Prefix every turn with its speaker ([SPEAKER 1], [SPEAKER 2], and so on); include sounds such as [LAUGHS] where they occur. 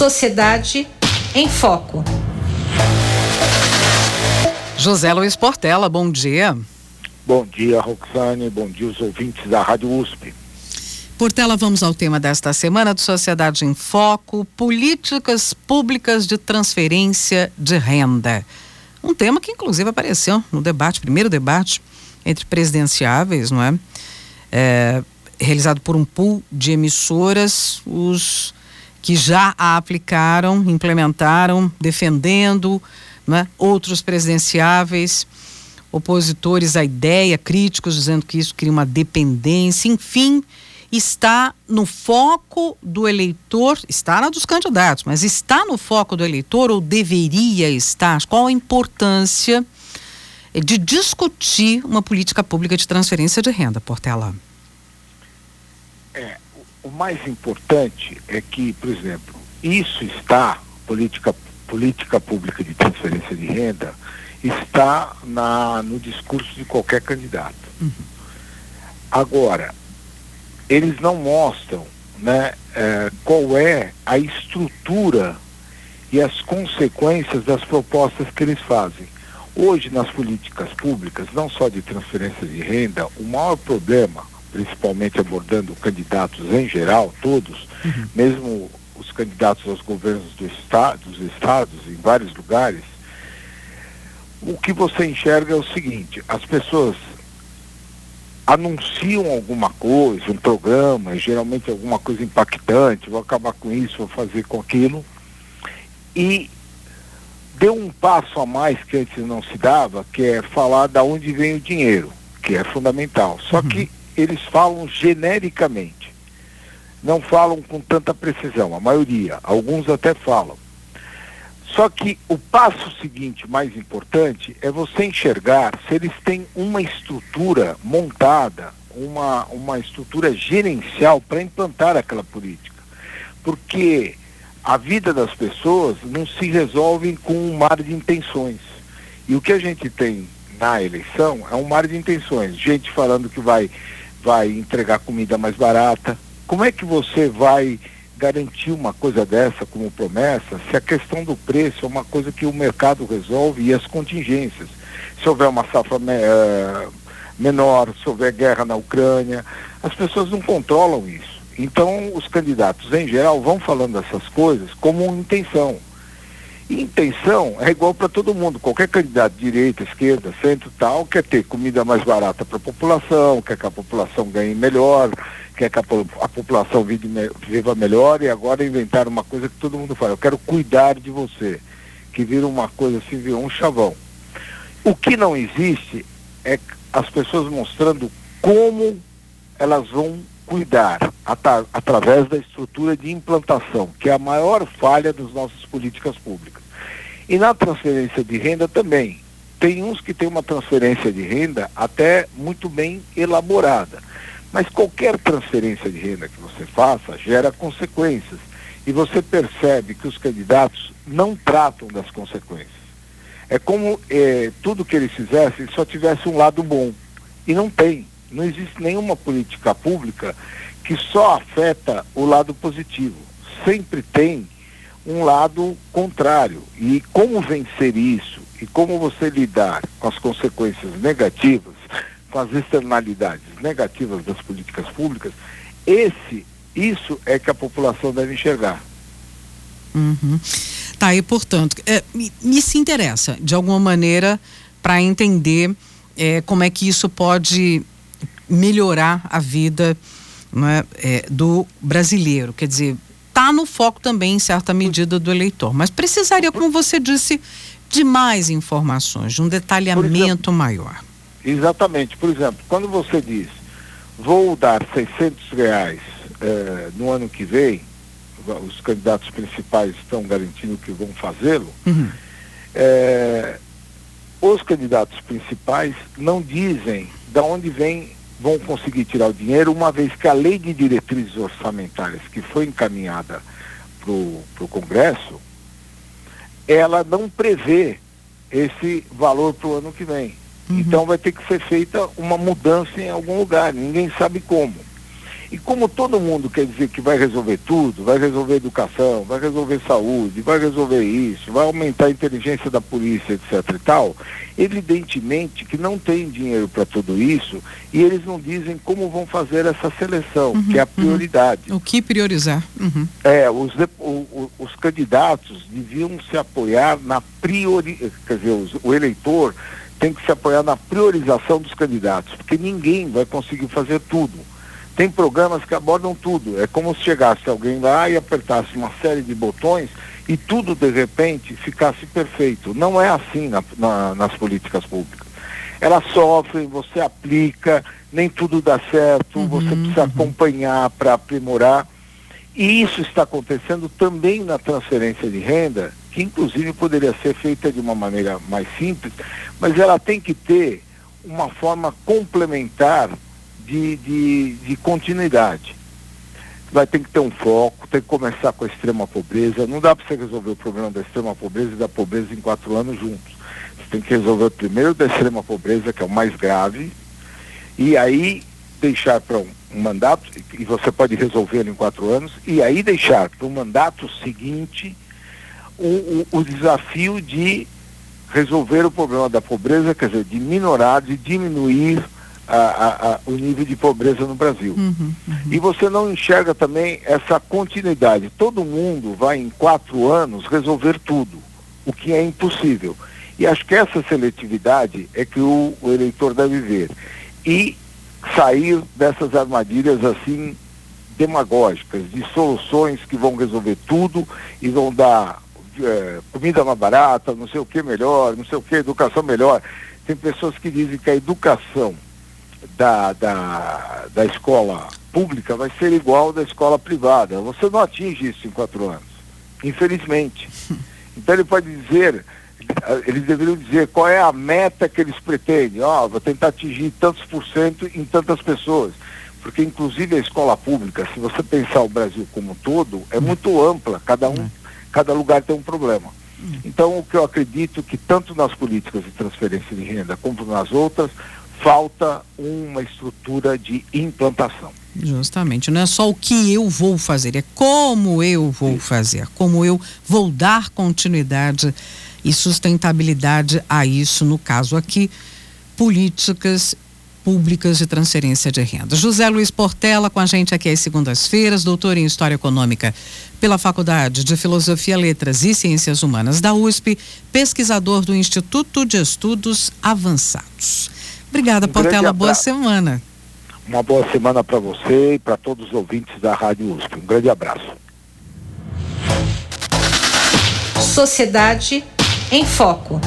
[SPEAKER 1] Sociedade em Foco.
[SPEAKER 2] José Luiz Portela, bom dia.
[SPEAKER 3] Bom dia, Roxane. Bom dia, os ouvintes da Rádio USP.
[SPEAKER 2] Portela, vamos ao tema desta semana do Sociedade em Foco: políticas públicas de transferência de renda. Um tema que, inclusive, apareceu no debate, primeiro debate entre presidenciáveis, não é? é realizado por um pool de emissoras, os que já a aplicaram, implementaram, defendendo, né? outros presidenciáveis, opositores à ideia, críticos dizendo que isso cria uma dependência, enfim, está no foco do eleitor, está na dos candidatos, mas está no foco do eleitor ou deveria estar? Qual a importância de discutir uma política pública de transferência de renda, Portela?
[SPEAKER 3] O mais importante é que, por exemplo, isso está, política, política pública de transferência de renda, está na, no discurso de qualquer candidato. Uhum. Agora, eles não mostram né, é, qual é a estrutura e as consequências das propostas que eles fazem. Hoje, nas políticas públicas, não só de transferência de renda, o maior problema principalmente abordando candidatos em geral, todos, uhum. mesmo os candidatos aos governos do estado, dos estados, em vários lugares, o que você enxerga é o seguinte, as pessoas anunciam alguma coisa, um programa, geralmente alguma coisa impactante, vou acabar com isso, vou fazer com aquilo, e deu um passo a mais que antes não se dava, que é falar da onde vem o dinheiro, que é fundamental. Só uhum. que eles falam genericamente. Não falam com tanta precisão, a maioria, alguns até falam. Só que o passo seguinte, mais importante, é você enxergar se eles têm uma estrutura montada, uma, uma estrutura gerencial para implantar aquela política. Porque a vida das pessoas não se resolve com um mar de intenções. E o que a gente tem na eleição é um mar de intenções. Gente falando que vai vai entregar comida mais barata? Como é que você vai garantir uma coisa dessa como promessa se a questão do preço é uma coisa que o mercado resolve e as contingências? Se houver uma safra me, uh, menor, se houver guerra na Ucrânia, as pessoas não controlam isso. Então, os candidatos, em geral, vão falando essas coisas como intenção. Intenção é igual para todo mundo. Qualquer candidato, direita, esquerda, centro, tal, quer ter comida mais barata para a população, quer que a população ganhe melhor, quer que a, a população viva melhor e agora inventaram uma coisa que todo mundo fala, eu quero cuidar de você, que vira uma coisa assim, virou um chavão. O que não existe é as pessoas mostrando como elas vão cuidar at através da estrutura de implantação, que é a maior falha das nossas políticas públicas. E na transferência de renda também. Tem uns que têm uma transferência de renda até muito bem elaborada. Mas qualquer transferência de renda que você faça gera consequências. E você percebe que os candidatos não tratam das consequências. É como é, tudo que eles fizessem só tivesse um lado bom. E não tem. Não existe nenhuma política pública que só afeta o lado positivo. Sempre tem um lado contrário. E como vencer isso e como você lidar com as consequências negativas, com as externalidades negativas das políticas públicas, esse, isso é que a população deve enxergar.
[SPEAKER 2] Uhum. Tá, e portanto, é, me, me, se interessa, de alguma maneira, para entender é, como é que isso pode melhorar a vida é, é, do brasileiro. Quer dizer, está no foco também, em certa medida, do eleitor. Mas precisaria, como você disse, de mais informações, de um detalhamento exemplo, maior.
[SPEAKER 3] Exatamente. Por exemplo, quando você diz, vou dar 600 reais eh, no ano que vem, os candidatos principais estão garantindo que vão fazê-lo, uhum. eh, os candidatos principais não dizem de onde vem vão conseguir tirar o dinheiro, uma vez que a lei de diretrizes orçamentárias que foi encaminhada para o Congresso, ela não prevê esse valor para o ano que vem. Uhum. Então vai ter que ser feita uma mudança em algum lugar, ninguém sabe como. E como todo mundo quer dizer que vai resolver tudo, vai resolver educação, vai resolver saúde, vai resolver isso, vai aumentar a inteligência da polícia, etc e tal, evidentemente que não tem dinheiro para tudo isso e eles não dizem como vão fazer essa seleção, uhum, que é a uhum. prioridade.
[SPEAKER 2] Uhum. O que priorizar?
[SPEAKER 3] Uhum. É, os, o, os candidatos deviam se apoiar na priori, quer dizer, os, o eleitor tem que se apoiar na priorização dos candidatos, porque ninguém vai conseguir fazer tudo. Tem programas que abordam tudo. É como se chegasse alguém lá e apertasse uma série de botões e tudo de repente ficasse perfeito. Não é assim na, na, nas políticas públicas. Elas sofrem, você aplica, nem tudo dá certo, uhum, você precisa uhum. acompanhar para aprimorar. E isso está acontecendo também na transferência de renda, que inclusive poderia ser feita de uma maneira mais simples, mas ela tem que ter uma forma complementar de, de, de continuidade. Vai ter que ter um foco, tem que começar com a extrema pobreza. Não dá para você resolver o problema da extrema pobreza e da pobreza em quatro anos juntos. Você tem que resolver primeiro da extrema pobreza, que é o mais grave, e aí deixar para um, um, mandato, e você pode resolver em quatro anos, e aí deixar para o mandato seguinte o, o, o desafio de resolver o problema da pobreza, quer dizer, de minorar, de diminuir a, a, o nível de pobreza no Brasil. Uhum, uhum. E você não enxerga também essa continuidade. Todo mundo vai em quatro anos resolver tudo, o que é impossível. E acho que essa seletividade é que o, o eleitor deve ver. E sair dessas armadilhas assim demagógicas, de soluções que vão resolver tudo e vão dar é, comida mais barata, não sei o que melhor, não sei o que, educação melhor. Tem pessoas que dizem que a educação da, da, da escola pública vai ser igual da escola privada. Você não atinge isso em quatro anos, infelizmente. [LAUGHS] Então ele pode dizer, eles deveriam dizer qual é a meta que eles pretendem. Ó, oh, vou tentar atingir tantos por cento em tantas pessoas. Porque inclusive a escola pública, se você pensar o Brasil como um todo, é muito ampla, cada um, cada lugar tem um problema. Então o que eu acredito que tanto nas políticas de transferência de renda como nas outras, falta uma estrutura de implantação.
[SPEAKER 2] Justamente, não é só o que eu vou fazer, é como eu vou fazer, como eu vou dar continuidade e sustentabilidade a isso, no caso aqui, políticas públicas de transferência de renda. José Luiz Portela com a gente aqui às segundas-feiras, doutor em História Econômica pela Faculdade de Filosofia, Letras e Ciências Humanas da USP, pesquisador do Instituto de Estudos Avançados. Obrigada, um Portela. Boa semana.
[SPEAKER 3] Uma boa semana para você e para todos os ouvintes da Rádio USP. Um grande abraço.
[SPEAKER 1] Sociedade em Foco.